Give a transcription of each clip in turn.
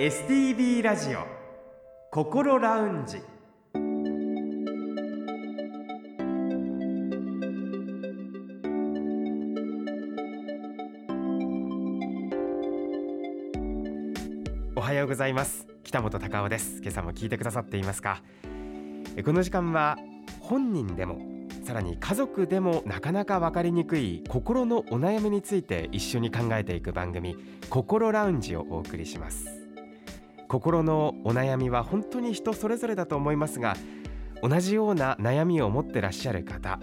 STB ラジオ心ラウンジ。おはようございます。北本隆夫です。今朝も聞いてくださっていますか？この時間は本人でもさらに家族でもなかなか分かりにくい心のお悩みについて一緒に考えていく番組心ラウンジをお送りします。心のお悩みは本当に人それぞれだと思いますが同じような悩みを持ってらっしゃる方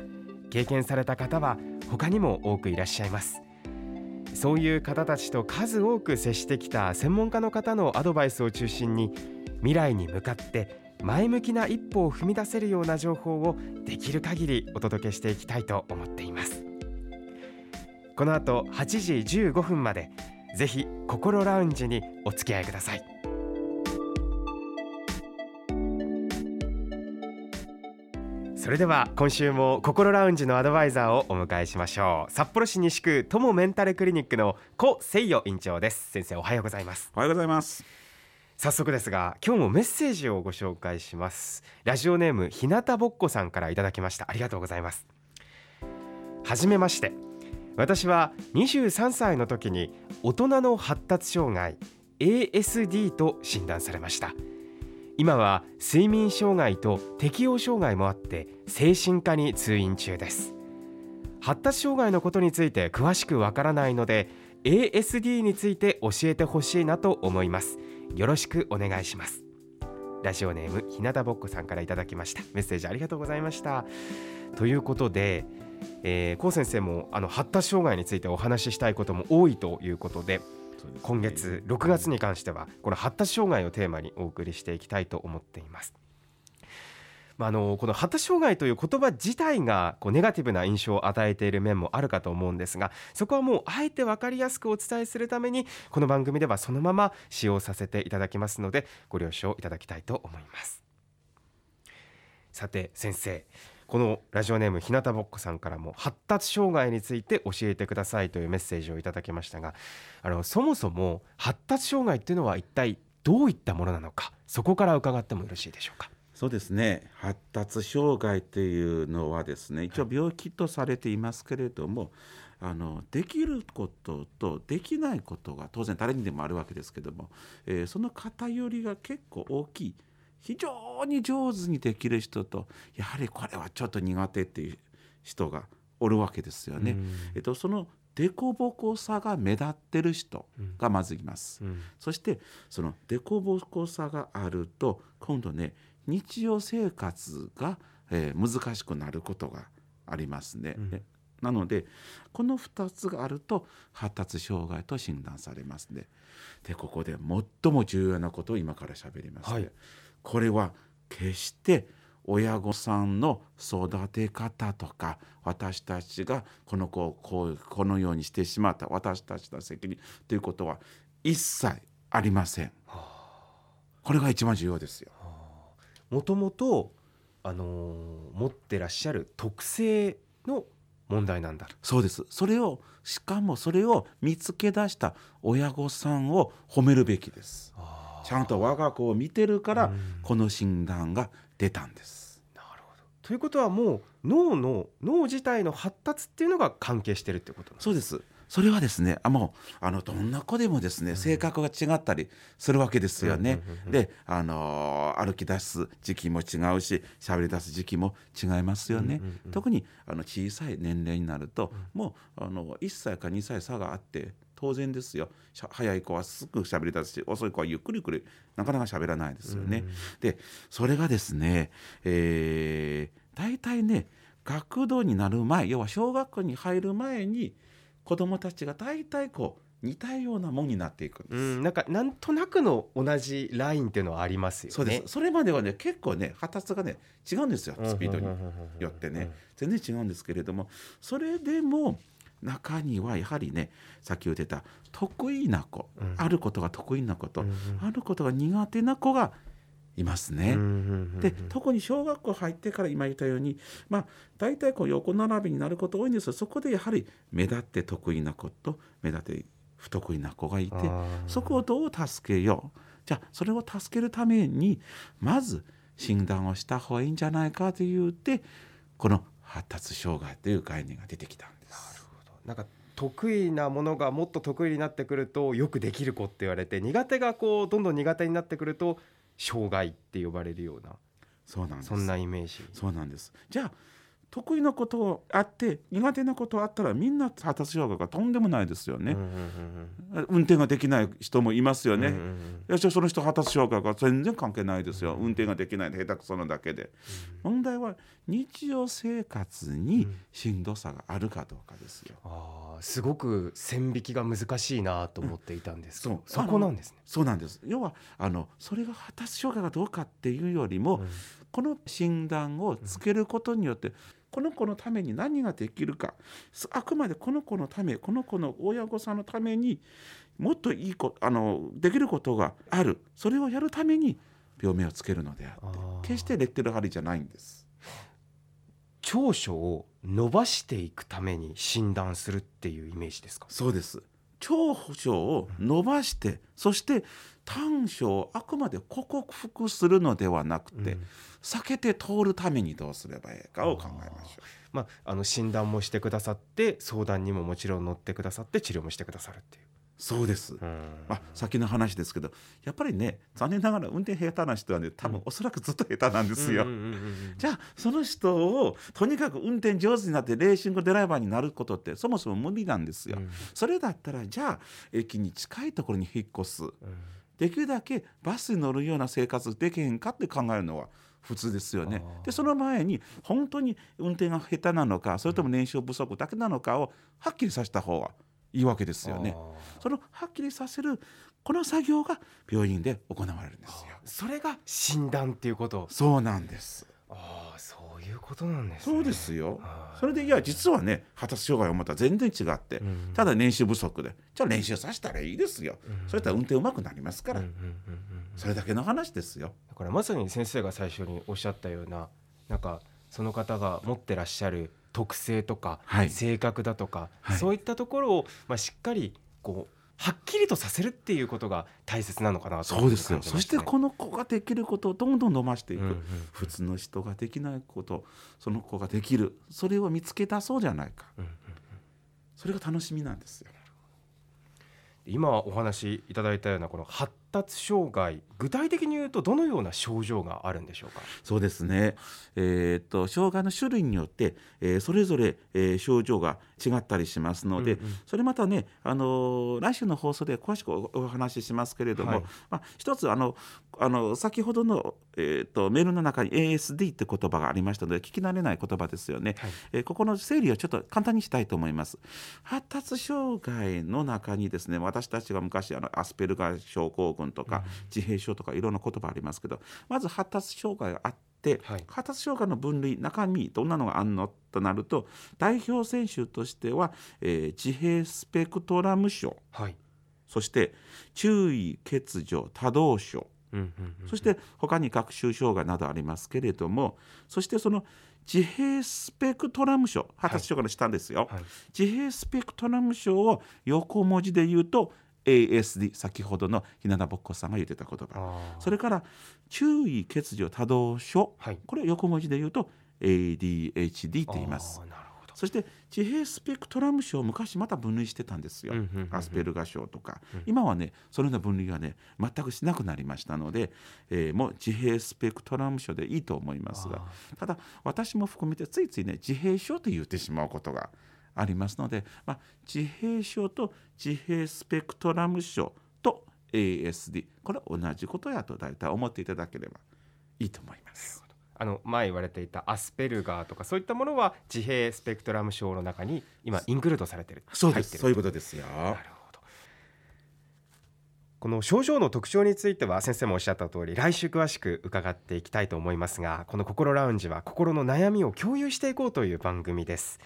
経験された方は他にも多くいらっしゃいます。そういう方たちと数多く接してきた専門家の方のアドバイスを中心に未来に向かって前向きな一歩を踏み出せるような情報をできる限りお届けしていきたいと思っています。この後8時15分までぜひ心ラウンジにお付き合いください。それでは今週も心ラウンジのアドバイザーをお迎えしましょう。札幌市西区友メンタルクリニックの小誠代院長です。先生おはようございます。おはようございます。早速ですが今日もメッセージをご紹介します。ラジオネームひなたぼっこさんからいただきました。ありがとうございます。はじめまして。私は23歳の時に大人の発達障害 ASD と診断されました今は睡眠障害と適応障害もあって精神科に通院中です。発達障害のことについて詳しくわからないので ASD について教えてほしいなと思います。よろしくお願いします。ラジオネームひなたぼっこさんからいただきました。メッセージありがとうございました。ということで、えー、高先生もあの発達障害についてお話ししたいことも多いということで今月6月に関してはこの発達障害をテーマにお送りしていきたいと思っています。まあ、あのこの発達障害という言葉自体がこうネガティブな印象を与えている面もあるかと思うんですがそこはもうあえて分かりやすくお伝えするためにこの番組ではそのまま使用させていただきますのでご了承いただきたいと思います。さて先生。このラジオネームひなたぼっこさんからも発達障害について教えてくださいというメッセージをいただきましたがあのそもそも発達障害っていうのは一体どういったものなのかそこから伺ってもよろしいでしょうか？そうですね。発達障害っていうのはですね一応病気とされていますけれども、はい、あのできることとできないことが当然誰にでもあるわけですけども、えー、その偏りが結構大きい非常に上手にできる人とやはりこれはちょっと苦手っていう人がおるわけですよね。えっと、その凸凹さが目立ってる人がまずいます。うんうん、そしてその凸凹さがあると今度ね日常生活が、えー、難しくなることがありますね。うん、なのでこの2つがあると発達障害と診断されますね。でここで最も重要なことを今から喋ります、ね、はいこれは決して親御さんの育て方とか私たちがこの子をこうこのようにしてしまった私たちの責任ということは一切ありません。これが一番重要ですよ。もともとあのー、持ってらっしゃる特性の問題なんだそうですそれをしかもそれを見つけ出した親御さんを褒めるべきです。ちゃんと我が子を見てるからこの診断が出たんです。なるほど。ということはもう脳の脳自体の発達っていうのが関係してるってことそうです。それはですねあもうあのどんな子でもですね、性格が違ったりするわけですよね。であの歩き出す時期も違うし喋り出す時期も違いますよね。特にあの小さい年齢になると、もうあの1歳か2歳差があって当然ですよ早い子はすぐ喋り出すし遅い子はゆっくりゆっくりなかなか喋らないですよね。でそれがですね、えー、大体ね学童になる前要は小学校に入る前に子どもたちが大体こう似たようなもんになっていくんです。うん、なんかなんとなくの同じラインっていうのはありますよね。そうです。それまではね結構ね発達がね違うんですよスピードによってね全然違うんですけれどもそれでも中にはやはりねさっき言ってた得意な子、うん、あることが得意な子と、うんうん、あることが苦手な子がいますね。で特に小学校入ってから今言ったようにまあ大体こう横並びになること多いんですがそこでやはり目立って得意な子と目立って不得意な子がいてそこをどう助けよう。じゃあそれを助けるためにまず診断をした方がいいんじゃないかと言ってこの発達障害という概念が出てきたんです。なんか得意なものがもっと得意になってくるとよくできる子って言われて苦手がこうどんどん苦手になってくると障害って呼ばれるようなそうなんですそんなイメージ。そうなんですじゃあ得意なことあって苦手なことあったらみんな発達障害がとんでもないですよね。うん、うん運転ができない人もいますよね、うんうんその人発達障害が全然関係ないですよ。運転ができないで下手くそなだけで、問題は日常生活にしんどさがあるかどうかですよ、あーすごく線引きが難しいなと思っていたんですけど、う。んそこなんですね。そうなんです。要はあのそれが発達障害がどうかっていうよりも、うんこの診断をつけることによって、この子のために何ができるかすあくまでこの子のためこの子の親御さんのためにもっといいこあのできることがあるそれをやるために病名をつけるのであって決してレッテル貼りじゃないんです。長所を伸ばしていくために診断するっていうイメージですか？そうです長所を伸ばしてそして短所をあくまで克服するのではなくて、うん避けて通るためにどうすればいいかを考えましょう。まあ、あの診断もしてくださって相談にももちろん乗ってくださって治療もしてくださるっていう。そうです、うん。まあ、先の話ですけどやっぱりね残念ながら運転下手な人はね多分おそらくずっと下手なんですよ。じゃあその人をとにかく運転上手になってレーシングドライバーになることってそもそも無理なんですよ。うん。それだったらじゃあ駅に近いところに引っ越す。うん。できるだけバスに乗るような生活できへんかって考えるのは普通ですよね。でその前に本当に運転が下手なのかそれとも燃焼不足だけなのかをはっきりさせた方がいいわけですよね。そのはっきりさせるこの作業が病院で行われるんですよ。それが診断っていうこと？そうなんです。ああ、そういうことなんですね。そうですよ。はいそれでいや実はね発達障害をまた全然違って、うんただ練習不足でじゃあ練習させたらいいですよ。うんそれやったら運転うまくなりますから、それだけの話ですよ。だからまさに先生が最初におっしゃったようななんかその方が持ってらっしゃる特性とか、はい。性格だとか、はい。そういったところを、まあ、しっかりこうはっきりとさせるっていうことが大切なのかなとそうですよ。そしたてこの子ができることをどんどん伸ばしていく。うんうん普通の人ができないことその子ができる。それを見つけ出そうじゃないか。うんうんそれが楽しみなんですよ。今お話しいただいたようなこの発達障害具体的に言うとどのような症状があるんでしょうか？そうですね、えーっと障害の種類によって、えーそれぞれ、えー症状が違ったりしますので、うんうん。それまたね、あのー来週の放送で詳しくおお話ししますけれども、はい。まあ、一つあのあの先ほどの、えーっとメールの中に ASD って言葉がありましたので聞き慣れない言葉ですよね、はい。えーここの整理をちょっと簡単にしたいと思います。発達障害の中にですね私たちが昔あのアスペルガー症候群とか、自閉症とかいろんな言葉ありますけどまず発達障害があって、はい。発達障害の分類中身どんなのがあんの？となると代表選手としては、えー自閉スペクトラム症。はい。そして注意欠如多動症。うんうんうんそして他に学習障害などありますけれどもそしてその自閉スペクトラム症発達障害の下ですよ、はい。自閉スペクトラム症を横文字で言うと ASD 先ほどのひなたぼっこさんが言ってた言葉。それから注意欠如多動症。はい。これ横文字で言うと ADHD って言います。そして自閉スペクトラム症を昔また分類してたんですよ、アスペルガ症とか、うん。今はねそのような分類がね全くしなくなりましたので、えーもう自閉スペクトラム症でいいと思いますが。あただ私も含めてついついね自閉症と言ってしまうことがありますので、まあ、自閉症と自閉スペクトラム症と ASD これは同じことやと大体思っていただければいいと思います。あの前言われていたアスペルガーとかそういったものは自閉スペクトラム症の中に今インクルードされてるそうです。そういうことですよ。なるほど。この症状の特徴については先生もおっしゃった通り来週詳しく伺っていきたいと思いますがこの心ラウンジは心の悩みを共有していこうという番組です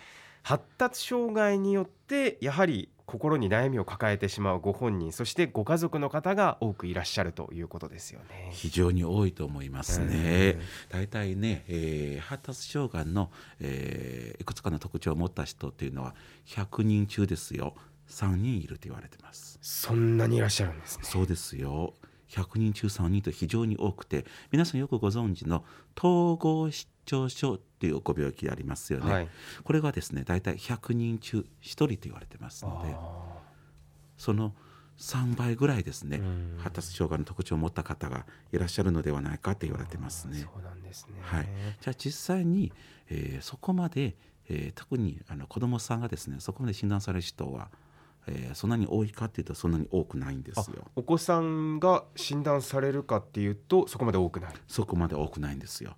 発達障害によってやはり心に悩みを抱えてしまうご本人そしてご家族の方が多くいらっしゃるということですよね。非常に多いと思いますね。大体ね、えー発達障害の、えーいくつかの特徴を持った人っていうのは100人中ですよ。3人いると言われてます。そんなにいらっしゃるんですね。そうですよ。100人中3人と非常に多くて皆さんよくご存知の統合失調症っていうご病気ありますよね、はい。これがですね大体100人中1人と言われてますのであその3倍ぐらいですねうん。発達障害の特徴を持った方がいらっしゃるのではないかと言われてますーね。そうなんですね。はい、じゃあ実際に、えーそこまで、えー特にあの子どもさんがですねそこまで診断される人は、えーそんなに多いかっていうとそんなに多くないんですよ。お子さんが診断されるかっていうとそこまで多くない。そこまで多くないんですよ。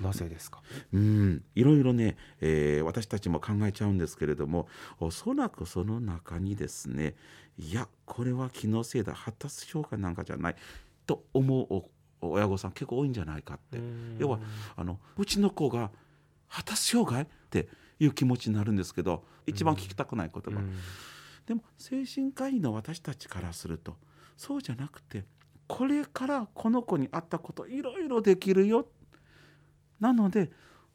なぜですか？うん、いろいろね、えー私たちも考えちゃうんですけれどもおそらくその中にですねいやこれは気のせいだ発達障害なんかじゃないと思うお親御さん結構多いんじゃないかって。要はあのうちの子が発達障害っていう気持ちになるんですけど一番聞きたくない言葉、うん。でも精神科医の私たちからするとそうじゃなくてこれからこの子に合ったこといろいろできるよなので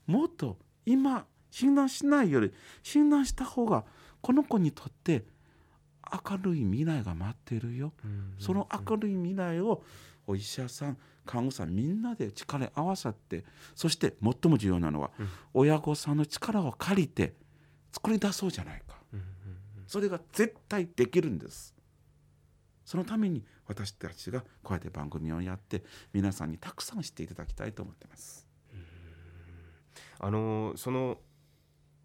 もっと今診断しないより診断した方がこの子にとって明るい未来が待ってるよ。うんその明るい未来をお医者さん看護師さんみんなで力合わさってそして最も重要なのは、うん。親御さんの力を借りて作り出そうじゃないか。うんうん。それが絶対できるんです。そのために私たちがこうやって番組をやって皆さんにたくさん知っていただきたいと思ってますあのその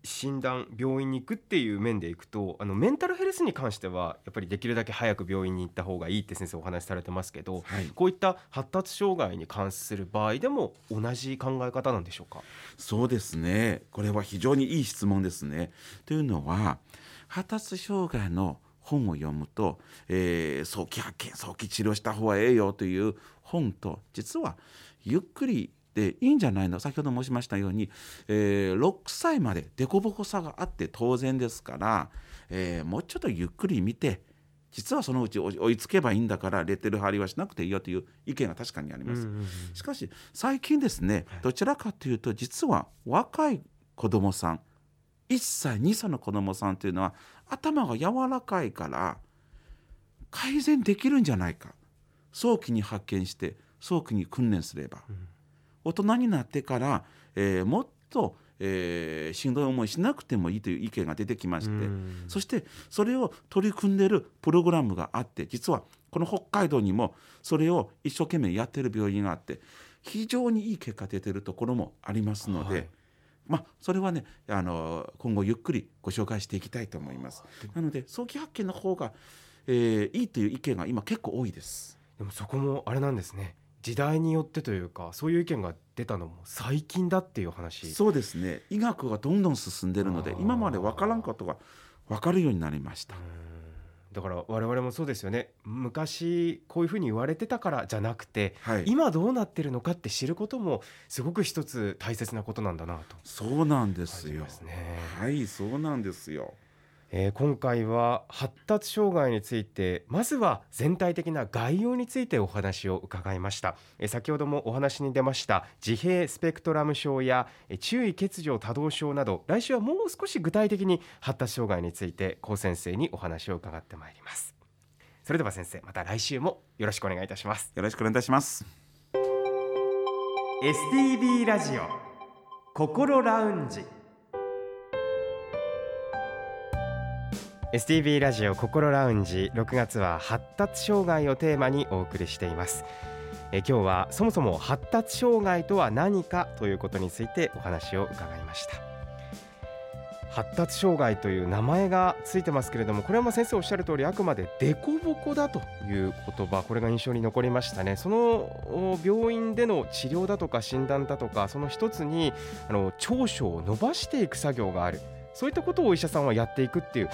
診断病院に行くっていう面でいくとあのメンタルヘルスに関してはやっぱりできるだけ早く病院に行った方がいいって先生お話しされてますけどはい。こういった発達障害に関する場合でも同じ考え方なんでしょうか？そうですね。これは非常にいい質問ですね。というのは発達障害の本を読むと、えー早期発見早期治療した方がええよという本と実はゆっくりでいいんじゃないの？先ほど申しましたように、えー6歳まで凸凹さがあって当然ですから、えーもうちょっとゆっくり見て実はそのうち追いつけばいいんだからレッテル貼りはしなくていいよという意見が確かにあります。しかし最近ですねどちらかというと実は若い子どもさん1歳2歳の子どもさんというのは頭が柔らかいから改善できるんじゃないか。早期に発見して早期に訓練すれば、大人になってから、えーもっと、えーしんどい思いしなくてもいいという意見が出てきまして、うんそしてそれを取り組んでいるプログラムがあって実はこの北海道にもそれを一生懸命やってる病院があって非常にいい結果出てるところもありますので、はいまあそれはねあの今後ゆっくりご紹介していきたいと思います。なので早期発見の方が、えーいいという意見が今結構多いです。でもそこもあれなんですね時代によってというかそういう意見が出たのも最近だっていう話。そうですね。医学がどんどん進んでるので今まで分からんことが分かるようになりました。う。ん。だから我々もそうですよね。昔こういうふうに言われてたからじゃなくてはい、今どうなってるのかって知ることもすごく一つ大切なことなんだなと。そうなんですよ。ね。はい、そうなんですよ。えー今回は発達障害についてまずは全体的な概要についてお話を伺いました、えー先ほどもお話に出ました自閉スペクトラム症やえー注意欠如多動症など来週はもう少し具体的に発達障害について高先生にお話を伺ってまいります。それでは先生また来週もよろしくお願いいたします。よろしくお願いいたします。STB ラジオ心ラウンジ STB ラジオ心ラウンジ6月は発達障害をテーマにお送りしています。え今日はそもそも発達障害とは何かということについてお話を伺いました。発達障害という名前がついてますけれどもこれはまあ先生おっしゃる通りあくまで凸凹だという言葉これが印象に残りましたね。その病院での治療だとか診断だとかその一つにあの長所を伸ばしていく作業がある。そういったことをお医者さんはやっていくっていう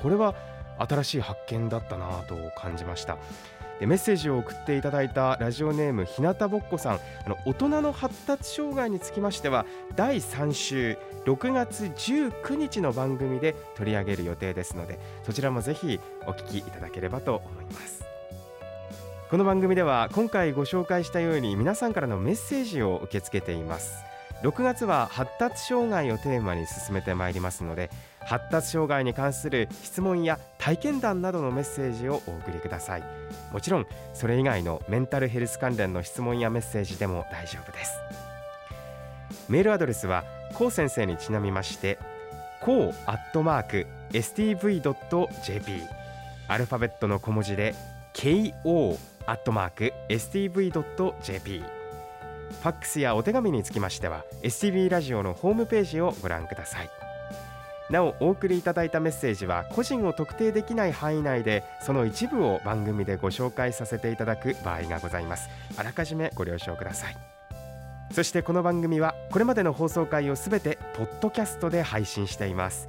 これは新しい発見だったなと感じました。でメッセージを送っていただいたラジオネームひなたぼっこさん。あの大人の発達障害につきましては第3週6月19日の番組で取り上げる予定ですのでそちらもぜひお聞きいただければと思います。この番組では今回ご紹介したように皆さんからのメッセージを受け付けています。6月は発達障害をテーマに進めてまいりますので発達障害に関する質問や体験談などのメッセージをお送りください。もちろんそれ以外のメンタルヘルス関連の質問やメッセージでも大丈夫です。メールアドレスはこう先生にちなみましてこうアットマーク stv.jp アルファベットの小文字で ko アットマーク stv.jp ファックスやお手紙につきましては STV ラジオのホームページをご覧ください。なおお送りいただいたメッセージは個人を特定できない範囲内でその一部を番組でご紹介させていただく場合がございます。あらかじめご了承ください。そしてこの番組はこれまでの放送回をすべてポッドキャストで配信しています。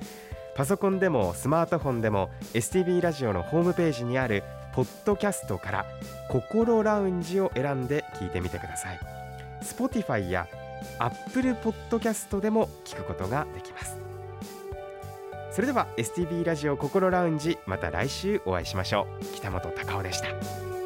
パソコンでもスマートフォンでも STV ラジオのホームページにあるポッドキャストから心ラウンジを選んで聞いてみてください。Spotify や Apple Podcast でも聞くことができます。それでは STB ラジオ心ラウンジまた来週お会いしましょう。北本隆夫でした。